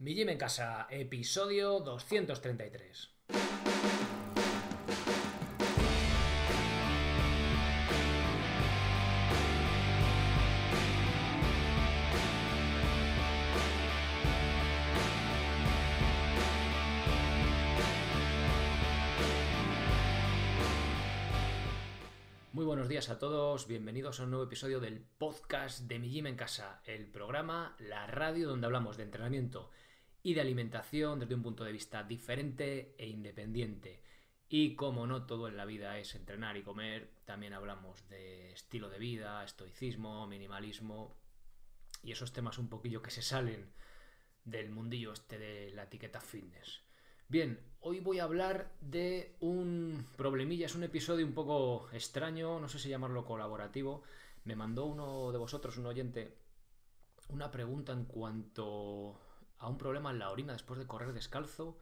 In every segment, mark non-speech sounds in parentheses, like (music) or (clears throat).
Mi Gym en Casa, episodio 233. Muy buenos días a todos, bienvenidos a un nuevo episodio del podcast de Mi Gym en Casa, el programa, la radio donde hablamos de entrenamiento y de alimentación desde un punto de vista diferente e independiente. Y como no todo en la vida es entrenar y comer, también hablamos de estilo de vida, estoicismo, minimalismo y esos temas un poquillo que se salen del mundillo este de la etiqueta fitness. Bien, hoy voy a hablar de un problemilla, es un episodio un poco extraño, no sé si llamarlo colaborativo. Me mandó uno de vosotros, un oyente, una pregunta en cuanto a un problema en la orina después de correr descalzo.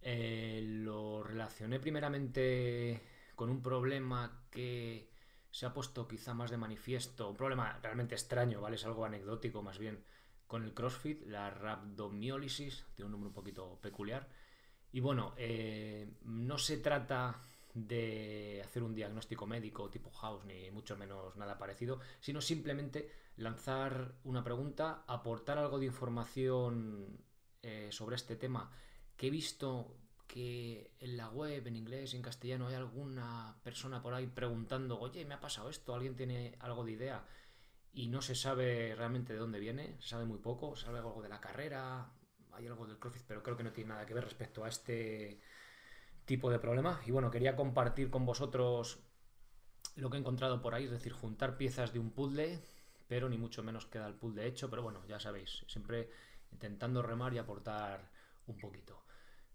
Eh, lo relacioné primeramente con un problema que se ha puesto quizá más de manifiesto, un problema realmente extraño, ¿vale? Es algo anecdótico más bien con el CrossFit, la rhabdomiólisis, tiene un nombre un poquito peculiar. Y bueno, eh, no se trata de hacer un diagnóstico médico tipo house, ni mucho menos nada parecido, sino simplemente lanzar una pregunta, aportar algo de información eh, sobre este tema que he visto que en la web, en inglés en castellano, hay alguna persona por ahí preguntando, oye, me ha pasado esto, alguien tiene algo de idea y no se sabe realmente de dónde viene, se sabe muy poco, sabe algo de la carrera, hay algo del CrossFit, pero creo que no tiene nada que ver respecto a este tipo de problema. Y bueno, quería compartir con vosotros lo que he encontrado por ahí, es decir, juntar piezas de un puzzle, pero ni mucho menos queda el puzzle hecho, pero bueno, ya sabéis, siempre intentando remar y aportar un poquito.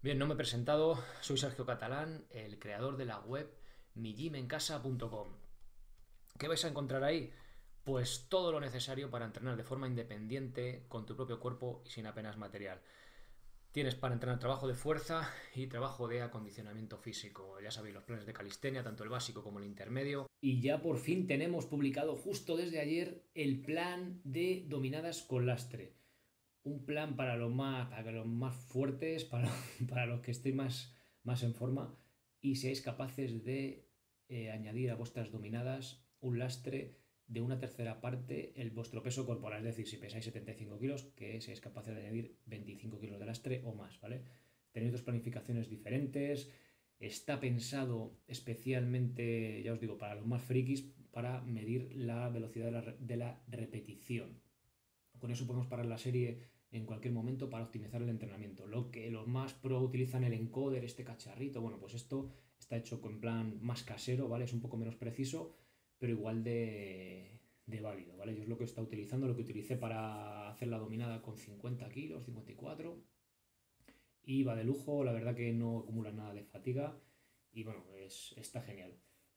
Bien, no me he presentado, soy Sergio Catalán, el creador de la web mijimencasa.com. ¿Qué vais a encontrar ahí? pues todo lo necesario para entrenar de forma independiente con tu propio cuerpo y sin apenas material. Tienes para entrenar trabajo de fuerza y trabajo de acondicionamiento físico. Ya sabéis los planes de calistenia, tanto el básico como el intermedio. Y ya por fin tenemos publicado justo desde ayer el plan de dominadas con lastre. Un plan para los más, para los más fuertes, para, (laughs) para los que estéis más, más en forma y seáis capaces de eh, añadir a vuestras dominadas un lastre de una tercera parte el vuestro peso corporal, es decir, si pesáis 75 kilos, que seáis capaces de añadir 25 kilos de lastre o más, ¿vale? Tenéis dos planificaciones diferentes, está pensado especialmente, ya os digo, para los más frikis, para medir la velocidad de la, repetición. Con eso podemos parar la serie en cualquier momento para optimizar el entrenamiento. Lo que los más pro utilizan el encoder, este cacharrito, bueno, pues esto está hecho con plan más casero, ¿vale? Es un poco menos preciso, pero igual de, válido, ¿vale? Yo es lo que está utilizando, lo que utilicé para hacer la dominada con 50 kilos, 54, y va de lujo, la verdad que no acumula nada de fatiga, y bueno, es, está genial.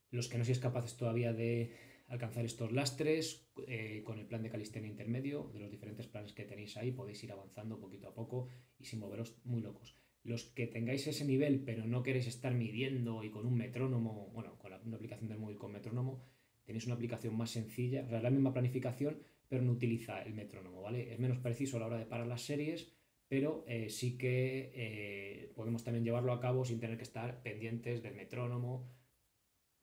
Los que no seáis capaces todavía de alcanzar estos lastres, eh, con el plan de calistenia intermedio, de los diferentes planes que tenéis ahí, podéis ir avanzando poquito a poco y sin moveros muy locos. Los que tengáis ese nivel, pero no queréis estar midiendo y con un metrónomo, bueno, con la, una aplicación del móvil con metrónomo, tenéis una aplicación más sencilla, o sea, es la misma planificación, pero no utiliza el metrónomo, ¿vale? Es menos preciso a la hora de parar las series, pero eh, sí que eh, podemos también llevarlo a cabo sin tener que estar pendientes del metrónomo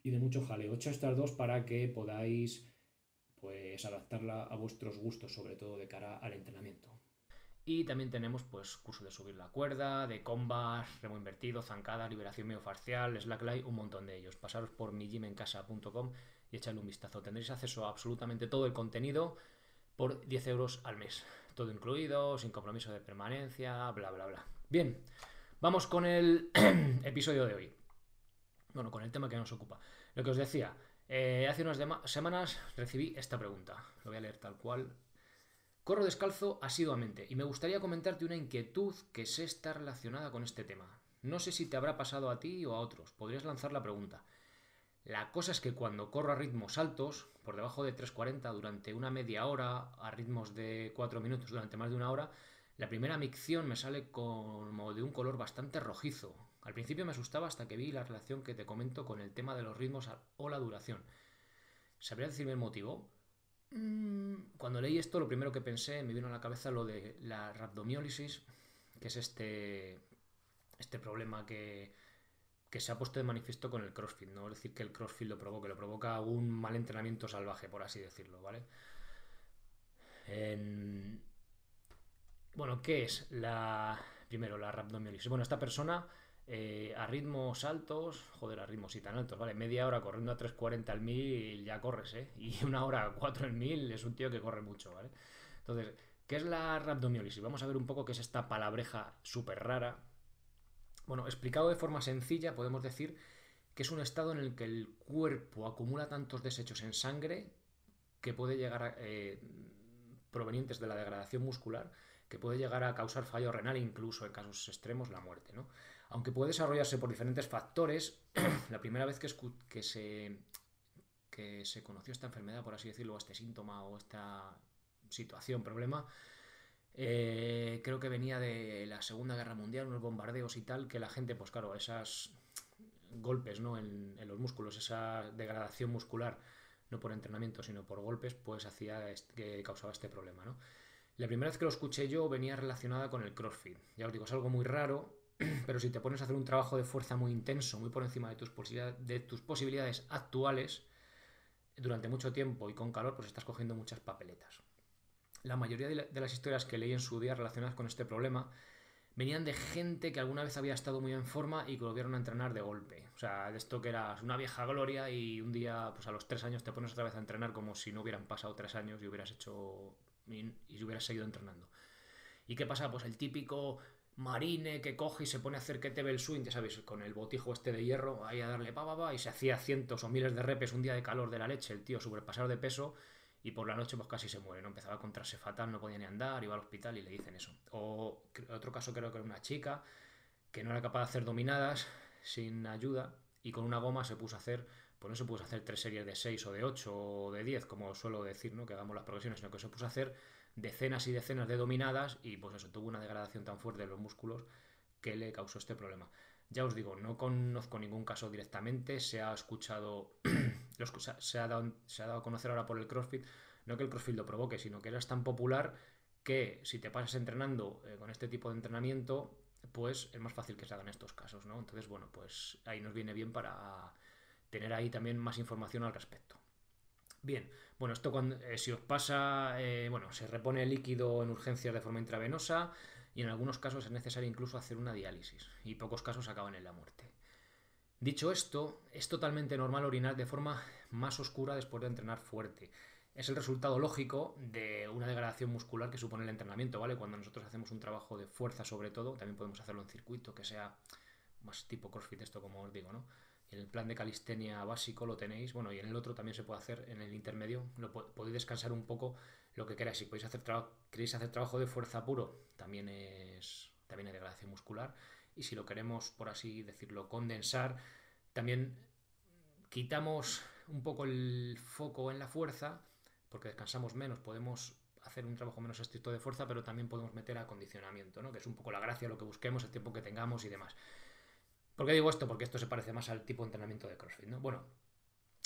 y de mucho jaleo. He hecho estas dos para que podáis pues adaptarla a vuestros gustos, sobre todo de cara al entrenamiento. Y también tenemos pues curso de subir la cuerda, de combas, remo invertido, zancada, liberación miofacial, slackline, un montón de ellos. Pasaros por mijimencasa.com y echarle un vistazo. Tendréis acceso a absolutamente todo el contenido por 10 euros al mes. Todo incluido, sin compromiso de permanencia, bla, bla, bla. Bien, vamos con el (clears throat) episodio de hoy. Bueno, con el tema que nos ocupa. Lo que os decía, eh, hace unas semanas recibí esta pregunta. Lo voy a leer tal cual Corro descalzo asiduamente y me gustaría comentarte una inquietud que sé está relacionada con este tema. No sé si te habrá pasado a ti o a otros, podrías lanzar la pregunta. La cosa es que cuando corro a ritmos altos, por debajo de 3.40 durante una media hora, a ritmos de 4 minutos durante más de una hora, la primera micción me sale como de un color bastante rojizo. Al principio me asustaba hasta que vi la relación que te comento con el tema de los ritmos o la duración. ¿Sabrías decirme el motivo? Mm, cuando leí esto, lo primero que pensé, me vino a la cabeza lo de la rhabdomiólisis, que es este, este problema que, que se ha puesto de manifiesto con el CrossFit, no es decir que el CrossFit lo provoque, lo provoca un mal entrenamiento salvaje, por así decirlo, ¿vale? Bueno, ¿qué es la... Primero, la rhabdomiólisis. Bueno, esta persona eh, a ritmos altos, joder, a ritmos y tan altos, ¿vale? Media hora corriendo a 3.40 al 1000 ya corres, ¿eh? Y (laughs) una hora a 4 al 1000 es un tío que corre mucho, ¿vale? Entonces, ¿qué es la rhabdomiólisis? Vamos a ver un poco qué es esta palabreja súper rara. Bueno, explicado de forma sencilla, podemos decir que es un estado en el que el cuerpo acumula tantos desechos en sangre que puede llegar a... Eh, provenientes de la degradación muscular que puede llegar a causar fallo renal e incluso en casos extremos la muerte. ¿no? Aunque puede desarrollarse por diferentes factores, (clears throat) la primera vez que, que, se, que se conoció esta enfermedad, por así decirlo, este síntoma o esta situación, problema, eh, creo que venía de la Segunda Guerra Mundial, unos bombardeos y tal, que la gente, pues claro, esos golpes ¿no? en, los músculos, esa degradación muscular, no por entrenamiento, sino por golpes, pues hacía que causaba este problema, ¿no? La primera vez que lo escuché yo venía relacionada con el CrossFit. Ya os digo, es algo muy raro, (clears throat) pero si te pones a hacer un trabajo de fuerza muy intenso, muy por encima de tus posibilidades actuales, durante mucho tiempo y con calor, pues estás cogiendo muchas papeletas. La mayoría de las historias que leí en su día relacionadas con este problema venían de gente que alguna vez había estado muy en forma y que volvieron a entrenar de golpe. O sea, de esto que era una vieja gloria y un día, pues a los tres años te pones otra vez a entrenar como si no hubieran pasado tres años y hubieras hecho y hubieras seguido entrenando. ¿Y qué pasa? Pues el típico marine que coge y se pone a hacer que te ve el swing, ya sabéis, con el botijo este de hierro, ahí a darle pa, pa, y se hacía cientos o miles de repes un día de calor de la leche, el tío sobrepasado de peso y por la noche pues casi se muere, ¿no? Empezaba a encontrarse fatal, no podía ni andar, iba al hospital y le dicen eso. O otro caso creo que era una chica que no era capaz de hacer dominadas sin ayuda y con una goma se puso a hacer, pues no se puso a hacer tres series de seis o de ocho o de diez, como suelo decir, ¿no? Que hagamos las progresiones, sino que se puso a hacer decenas y decenas de dominadas y pues eso, tuvo una degradación tan fuerte de los músculos que le causó este problema. Ya os digo, no conozco ningún caso directamente, se ha escuchado, (clears throat) se, ha dado, se ha dado a conocer ahora por el CrossFit, no que el CrossFit lo provoque, sino que es tan popular que si te pasas entrenando eh, con este tipo de entrenamiento, pues es más fácil que se hagan estos casos, ¿no? Entonces, bueno, pues ahí nos viene bien para tener ahí también más información al respecto. Bien, bueno, esto cuando, eh, si os pasa, eh, bueno, se repone el líquido en urgencias de forma intravenosa, y en algunos casos es necesario incluso hacer una diálisis y pocos casos acaban en la muerte. Dicho esto, es totalmente normal orinar de forma más oscura después de entrenar fuerte. Es el resultado lógico de una degradación muscular que supone el entrenamiento, ¿vale? Cuando nosotros hacemos un trabajo de fuerza sobre todo, también podemos hacerlo en circuito, que sea más tipo CrossFit esto como os digo, ¿no? El plan de calistenia básico lo tenéis, bueno, y en el otro también se puede hacer, en el intermedio, lo podéis descansar un poco lo que queráis. Si podéis hacer queréis hacer trabajo de fuerza puro, también es también hay degradación muscular. Y si lo queremos, por así decirlo, condensar, también quitamos un poco el foco en la fuerza, porque descansamos menos, podemos hacer un trabajo menos estricto de fuerza, pero también podemos meter acondicionamiento, ¿no? que es un poco la gracia, lo que busquemos, el tiempo que tengamos y demás. ¿Por qué digo esto? Porque esto se parece más al tipo de entrenamiento de CrossFit. ¿no? Bueno,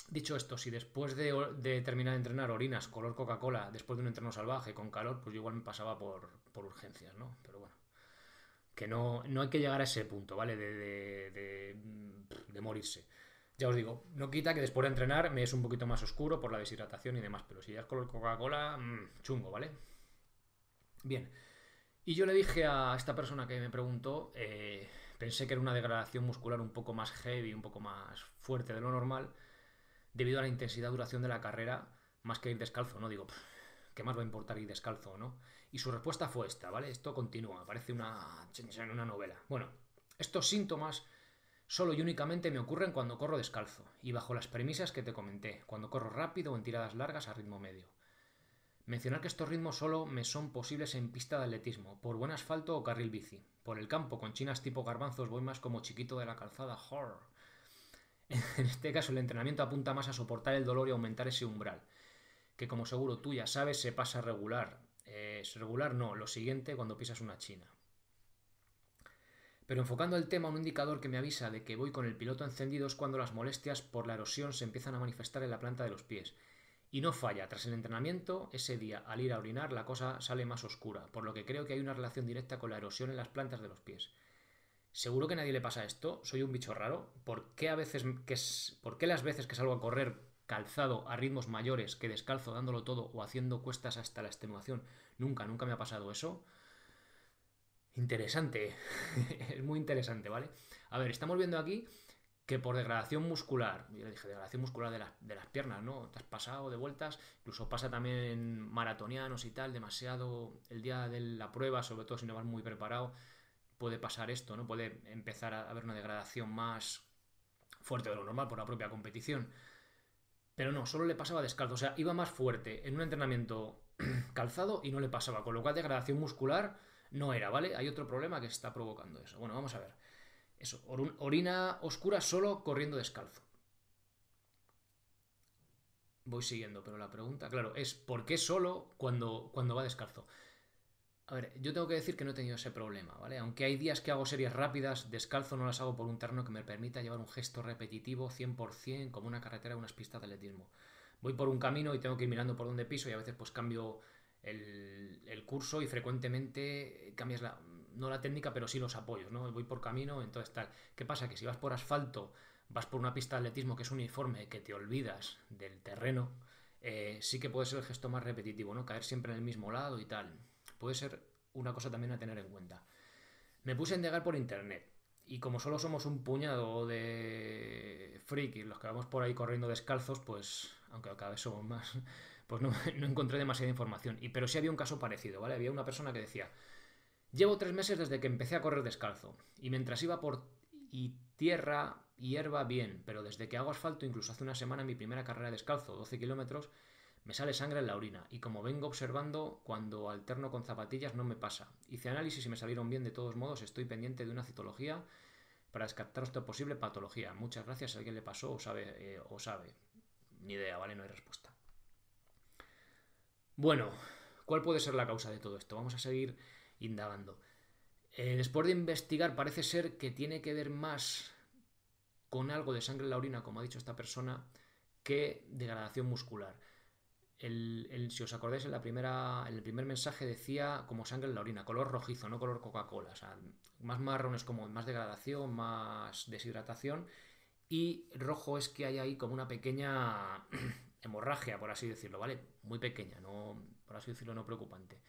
dicho esto, si después de, terminar de entrenar orinas color Coca-Cola, después de un entreno salvaje con calor, pues igual me pasaba por, urgencias, ¿no? Pero bueno, que no, no, hay que llegar a ese punto, ¿vale? De, de, morirse. Ya os digo, no quita que después de entrenar me es un poquito más oscuro por la deshidratación y demás, pero si ya es color Coca-Cola, mm, chungo, ¿vale? Bien. Y yo le dije a esta persona que me preguntó, eh, Pensé que era una degradación muscular un poco más heavy, un poco más fuerte de lo normal, debido a la intensidad duración de la carrera, más que ir descalzo, ¿no? Digo, ¿qué más va a importar ir descalzo o no? Y su respuesta fue esta, ¿vale? Esto continúa, parece una, una novela. Bueno, estos síntomas solo y únicamente me ocurren cuando corro descalzo, y bajo las premisas que te comenté, cuando corro rápido o en tiradas largas a ritmo medio. Mencionar que estos ritmos solo me son posibles en pista de atletismo, por buen asfalto o carril bici. Por el campo, con chinas tipo garbanzos, voy más como chiquito de la calzada. Horror. (laughs) En este caso, el entrenamiento apunta más a soportar el dolor y aumentar ese umbral, que como seguro tú ya sabes, se pasa regular. es regular no, lo siguiente cuando pisas una china. Pero enfocando el tema, un indicador que me avisa de que voy con el piloto encendido es cuando las molestias por la erosión se empiezan a manifestar en la planta de los pies Y no falla, tras el entrenamiento, ese día al ir a orinar la cosa sale más oscura, por lo que creo que hay una relación directa con la erosión en las plantas de los pies. Seguro que a nadie le pasa esto, soy un bicho raro. ¿Por qué a veces que por qué las veces que salgo a correr calzado a ritmos mayores que descalzo dándolo todo o haciendo cuestas hasta la extenuación? Nunca, nunca me ha pasado eso. Interesante, (laughs) es muy interesante, ¿vale? A ver, estamos viendo aquí que por degradación muscular, yo le dije degradación muscular de, de, las piernas, ¿no? Te has pasado de vueltas, incluso pasa también en maratonianos y tal, demasiado el día de la prueba, sobre todo si no vas muy preparado, puede pasar esto, ¿no? Puede empezar a haber una degradación más fuerte de lo normal por la propia competición. Pero no, solo le pasaba descalzo, o sea, iba más fuerte en un entrenamiento (clears throat) calzado y no le pasaba, con lo cual degradación muscular no era, ¿vale? Hay otro problema que está provocando eso. Bueno, vamos a ver. Eso, orina oscura solo corriendo descalzo. Voy siguiendo, pero la pregunta, claro, es ¿por qué solo cuando, cuando va descalzo? A ver, yo tengo que decir que no he tenido ese problema, ¿vale? Aunque hay días que hago series rápidas, descalzo no las hago por un terreno que me permita llevar un gesto repetitivo 100% como una carretera o unas pistas de atletismo. Voy por un camino y tengo que ir mirando por donde piso y a veces pues cambio el, curso y frecuentemente cambias la, no la técnica, pero sí los apoyos, ¿no? Voy por camino, entonces tal. ¿Qué pasa? Que si vas por asfalto, vas por una pista de atletismo que es uniforme, que te olvidas del terreno, eh, sí que puede ser el gesto más repetitivo, ¿no? Caer siempre en el mismo lado y tal puede ser una cosa también a tener en cuenta. Me puse a indagar por internet. Y como solo somos un puñado de frikis, los que vamos por ahí corriendo descalzos, pues, aunque cada vez somos más, (laughs) pues no, encontré demasiada información. Y, pero sí había un caso parecido, ¿vale? Había una persona que decía, llevo tres meses desde que empecé a correr descalzo. Y mientras iba por y tierra, hierba, bien. Pero desde que hago asfalto, incluso hace una semana, mi primera carrera descalzo, 12 kilómetros, me sale sangre en la orina y como vengo observando, cuando alterno con zapatillas no me pasa. Hice análisis y me salieron bien de todos modos, estoy pendiente de una citología para descartar esta posible patología. Muchas gracias, si alguien le pasó o sabe, eh, o sabe. Ni idea, ¿vale? No hay respuesta. Bueno, ¿cuál puede ser la causa de todo esto? Vamos a seguir indagando. Después de investigar, parece ser que tiene que ver más con algo de sangre en la orina, como ha dicho esta persona, que degradación muscular si os acordáis, en, la primera, el primer mensaje decía como sangre en la orina, color rojizo, no color Coca-Cola. O sea, más marrón es como más degradación, más deshidratación. Y rojo es que hay ahí como una pequeña (clears throat) hemorragia, por así decirlo, ¿vale? Muy pequeña, no, por así decirlo, no preocupante.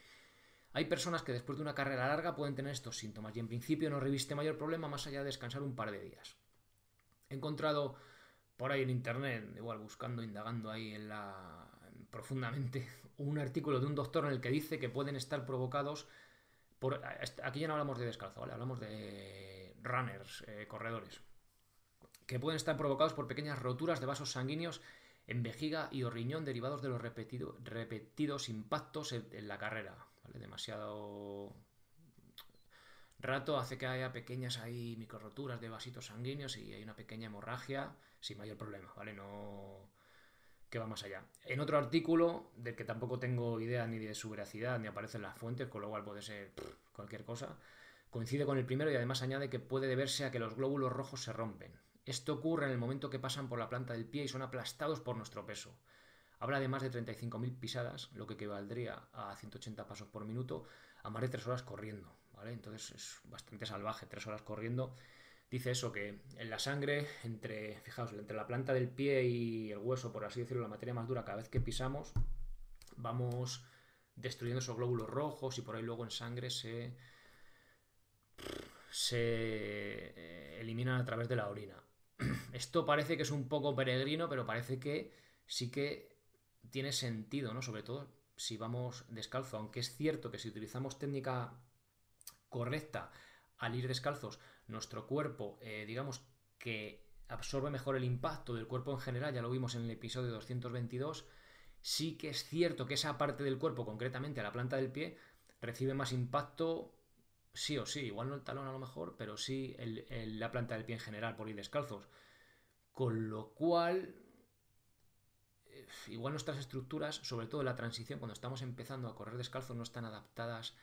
Hay personas que después de una carrera larga pueden tener estos síntomas y en principio no reviste mayor problema más allá de descansar un par de días. He encontrado por ahí en internet, igual buscando, indagando ahí en la, profundamente (laughs) un artículo de un doctor en el que dice que pueden estar provocados por... Aquí ya no hablamos de descalzo, ¿vale? Hablamos de runners, eh, corredores. Que pueden estar provocados por pequeñas roturas de vasos sanguíneos en vejiga y o riñón derivados de los repetidos impactos en, la carrera. ¿vale? Demasiado rato hace que haya pequeñas ahí roturas de vasitos sanguíneos y hay una pequeña hemorragia sin mayor problema, ¿vale? No que va más allá. En otro artículo, del que tampoco tengo idea ni de su veracidad, ni aparecen las fuentes, con lo cual puede ser cualquier cosa, coincide con el primero y además añade que puede deberse a que los glóbulos rojos se rompen. Esto ocurre en el momento que pasan por la planta del pie y son aplastados por nuestro peso. Habla de más de 35.000 pisadas, lo que equivaldría a 180 pasos por minuto, a más de 3 horas corriendo. ¿vale? Entonces es bastante salvaje, 3 horas corriendo dice eso, que en la sangre, entre, fijaos, entre la planta del pie y el hueso, por así decirlo, la materia más dura, cada vez que pisamos, vamos destruyendo esos glóbulos rojos y por ahí luego en sangre se, se eh, eliminan a través de la orina. (clears throat) Esto parece que es un poco peregrino, pero parece que sí que tiene sentido, ¿no? Sobre todo si vamos descalzo, aunque es cierto que si utilizamos técnica correcta al ir descalzos, nuestro cuerpo, eh, digamos que absorbe mejor el impacto del cuerpo en general, ya lo vimos en el episodio 222, sí que es cierto que esa parte del cuerpo, concretamente la planta del pie, recibe más impacto sí o sí, igual no el talón a lo mejor, pero sí la planta del pie en general por ir descalzos. Con lo cual, eh, igual nuestras estructuras, sobre todo la transición, cuando estamos empezando a correr descalzos, no están adaptadas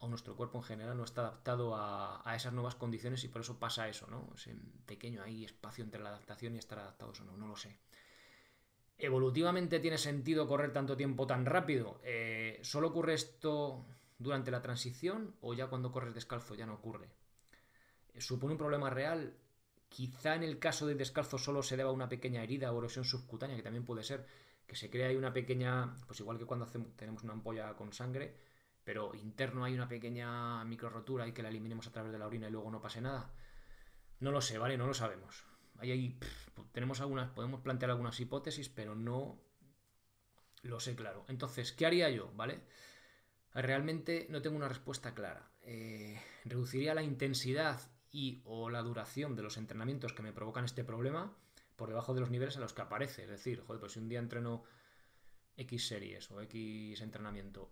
o nuestro cuerpo en general no está adaptado a, esas nuevas condiciones y por eso pasa eso, ¿no? Ese pequeño ahí espacio entre la adaptación y estar adaptados o no, no lo sé. ¿Evolutivamente tiene sentido correr tanto tiempo tan rápido? Eh, ¿Solo ocurre esto durante la transición o ya cuando corres descalzo ya no ocurre? Eh, ¿Supone un problema real? Quizá en el caso del descalzo solo se deba a una pequeña herida o erosión subcutánea, que también puede ser que se crea ahí una pequeña, pues igual que cuando hacemos, tenemos una ampolla con sangre, pero interno hay una pequeña micro rotura y que la eliminemos a través de la orina y luego no pase nada. No lo sé, ¿vale? No lo sabemos. Ahí, tenemos algunas, podemos plantear algunas hipótesis, pero no lo sé claro. Entonces, ¿qué haría yo? ¿Vale? Realmente no tengo una respuesta clara. Eh, reduciría la intensidad y o la duración de los entrenamientos que me provocan este problema por debajo de los niveles a los que aparece. Es decir, joder, pues si un día entreno X series o X entrenamiento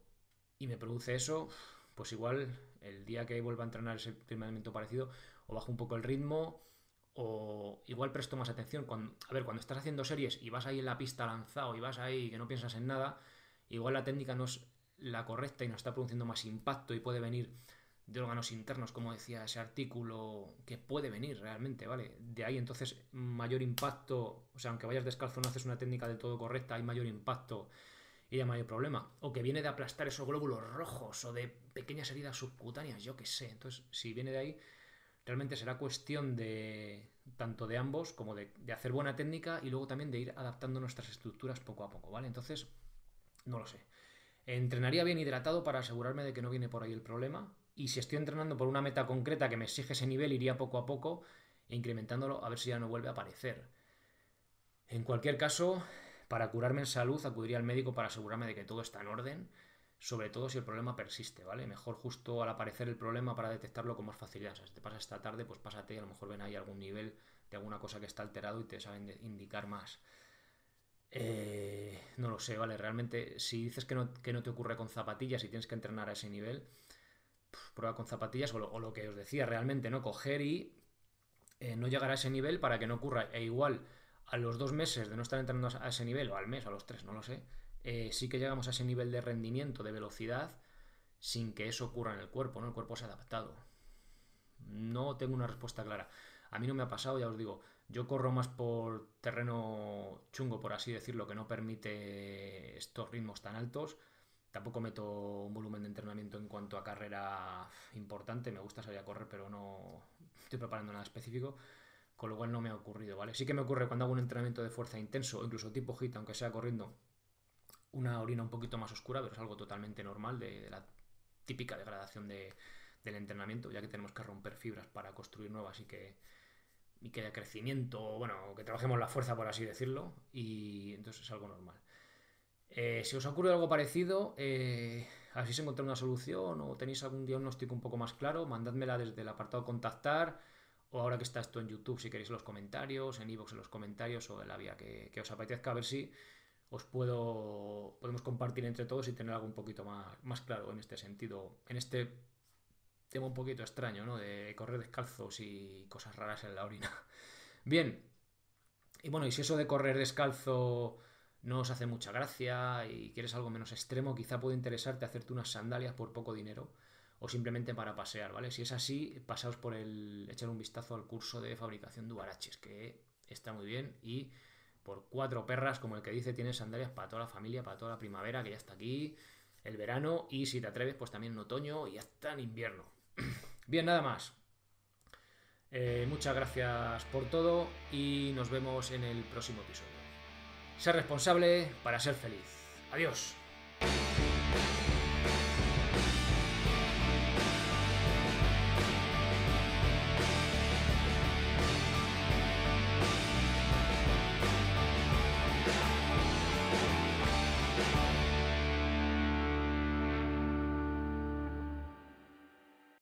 y me produce eso, pues igual el día que vuelva a entrenar ese entrenamiento parecido, o bajo un poco el ritmo, o igual presto más atención. Cuando, a ver, cuando estás haciendo series y vas ahí en la pista lanzado y vas ahí que no piensas en nada, igual la técnica no es la correcta y nos está produciendo más impacto y puede venir de órganos internos, como decía ese artículo, que puede venir realmente, ¿vale? De ahí entonces mayor impacto, o sea, aunque vayas descalzo no haces una técnica del todo correcta, hay mayor impacto y hay mayor problema. O que viene de aplastar esos glóbulos rojos o de pequeñas heridas subcutáneas, yo qué sé. Entonces, si viene de ahí, realmente será cuestión de tanto de ambos como de, hacer buena técnica y luego también de ir adaptando nuestras estructuras poco a poco, ¿vale? Entonces, no lo sé. Entrenaría bien hidratado para asegurarme de que no viene por ahí el problema. Y si estoy entrenando por una meta concreta que me exige ese nivel, iría poco a poco e incrementándolo a ver si ya no vuelve a aparecer. En cualquier caso, para curarme en salud acudiría al médico para asegurarme de que todo está en orden sobre todo si el problema persiste, ¿vale? Mejor justo al aparecer el problema para detectarlo con más facilidad. O sea, si te pasa esta tarde, pues pásate y a lo mejor ven ahí algún nivel de alguna cosa que está alterado y te saben indicar más. Eh, no lo sé, ¿vale? Realmente, si dices que no, te ocurre con zapatillas y tienes que entrenar a ese nivel, prueba con zapatillas o lo, que os decía realmente, ¿no? Coger y eh, no llegar a ese nivel para que no ocurra. E igual, a los dos meses de no estar entrenando a ese nivel, o al mes, o a los tres, no lo sé, eh, sí que llegamos a ese nivel de rendimiento, de velocidad, sin que eso ocurra en el cuerpo, ¿no? El cuerpo se ha adaptado. No tengo una respuesta clara. A mí no me ha pasado, ya os digo, yo corro más por terreno chungo, por así decirlo, que no permite estos ritmos tan altos. Tampoco meto un volumen de entrenamiento en cuanto a carrera importante. Me gusta salir a correr, pero no estoy preparando nada específico. Con lo cual no me ha ocurrido, ¿vale? Sí que me ocurre cuando hago un entrenamiento de fuerza intenso, incluso tipo hit, aunque sea corriendo, una orina un poquito más oscura, pero es algo totalmente normal de, la típica degradación del entrenamiento, ya que tenemos que romper fibras para construir nuevas y que, y que haya crecimiento, bueno, que trabajemos la fuerza, por así decirlo, y entonces es algo normal. Eh, si os ocurre algo parecido, eh, se encuentra una solución o tenéis algún diagnóstico un poco más claro, mandádmela desde el apartado contactar o ahora que está esto en YouTube, si queréis los comentarios, en iVoox en los comentarios o en la vía que, que os apetezca, a ver si os puedo podemos compartir entre todos y tener algo un poquito más, más claro en este sentido, en este tema un poquito extraño, ¿no? De correr descalzos y cosas raras en la orina. (laughs) Bien, y bueno, y si eso de correr descalzo no os hace mucha gracia y quieres algo menos extremo, quizá puede interesarte hacerte unas sandalias por poco dinero o simplemente para pasear, ¿vale? Si es así, pasaos por el echar un vistazo al curso de fabricación de Ubaraches, que está muy bien y por cuatro perras, como el que dice, tienes sandalias para toda la familia, para toda la primavera, que ya está aquí, el verano y si te atreves, pues también en otoño y ya está en invierno. (clears throat) Bien, nada más. Eh, muchas gracias por todo y nos vemos en el próximo episodio. Ser responsable para ser feliz. Adiós.